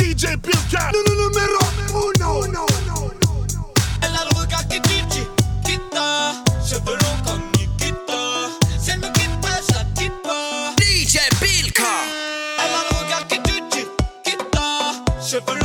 DJ Pilka. Numéro uno. uno. Elle a le regard qui dit Chiquita Cheveux longs comme Nikita Si elle me quitte pas, je la quitte pas DJ Bilka. Elle a le regard qui dit Chiquita Cheveux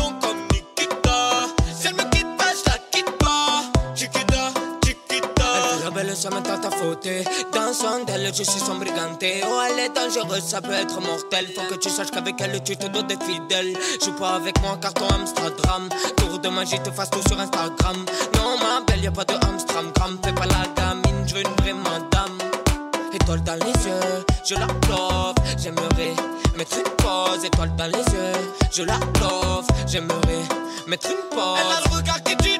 Me tente à fauter. Dans son d'elle, je suis son briganté. Oh, elle est dangereuse, ça peut être mortel. Faut que tu saches qu'avec elle, tu te dois d'être fidèle. Joue pas avec moi, car ton Amsterdam. Tour de magie, te fasse tout sur Instagram. Non, ma belle, y a pas de Amsterdam. Fais pas la gamine, je veux une vraie madame. Étoile dans les yeux, je la love. J'aimerais mettre une pause. Étoile dans les yeux, je la love. J'aimerais mettre une pause. Elle a le regard qui dit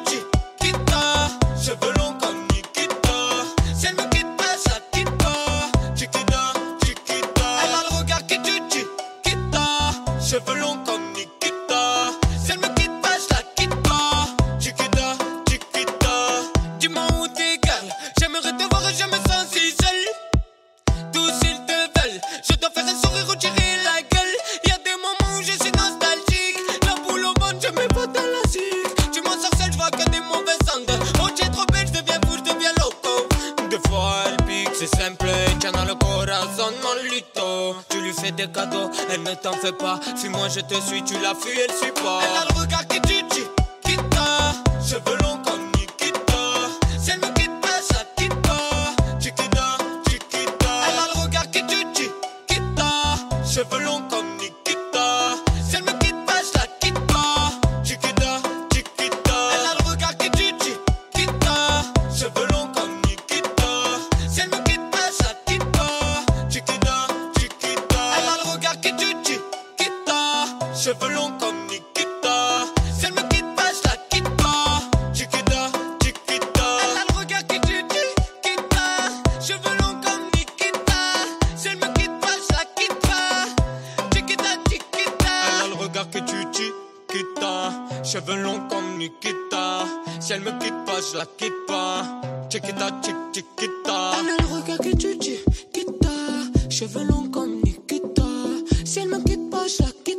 c'est simple. Tiens dans le corazon, mon luto. Tu lui fais des cadeaux, elle ne t'en fait pas. Fuis-moi, je te suis, tu la fuis, elle suit pas. Elle a le regard qui Cheveux longs comme Nikita Si elle me quitte pas, je la quitte pas Chiquita, Chiquita Elle a le regard qui tue, Chiquita. Cheveux longs comme Nikita. Si elle me quitte pas, je la quitte pas. Chiquita, Chiquita. Elle a le regard que tu Chiquita Cheveux longs comme Nikita Si elle me quitte pas, je la quitte pas Chiquita, Chiquita Elle a le regard qui tue, Chiquita. Cheveux longs comme Nikita. Si elle me quitte pas, je la quitte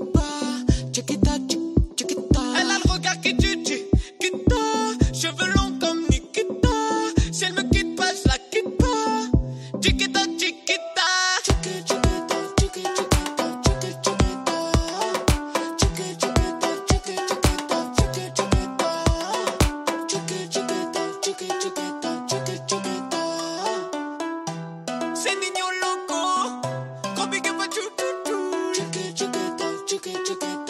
sending you loco. Copy, give a choo choo choo. Choo choo choo choo.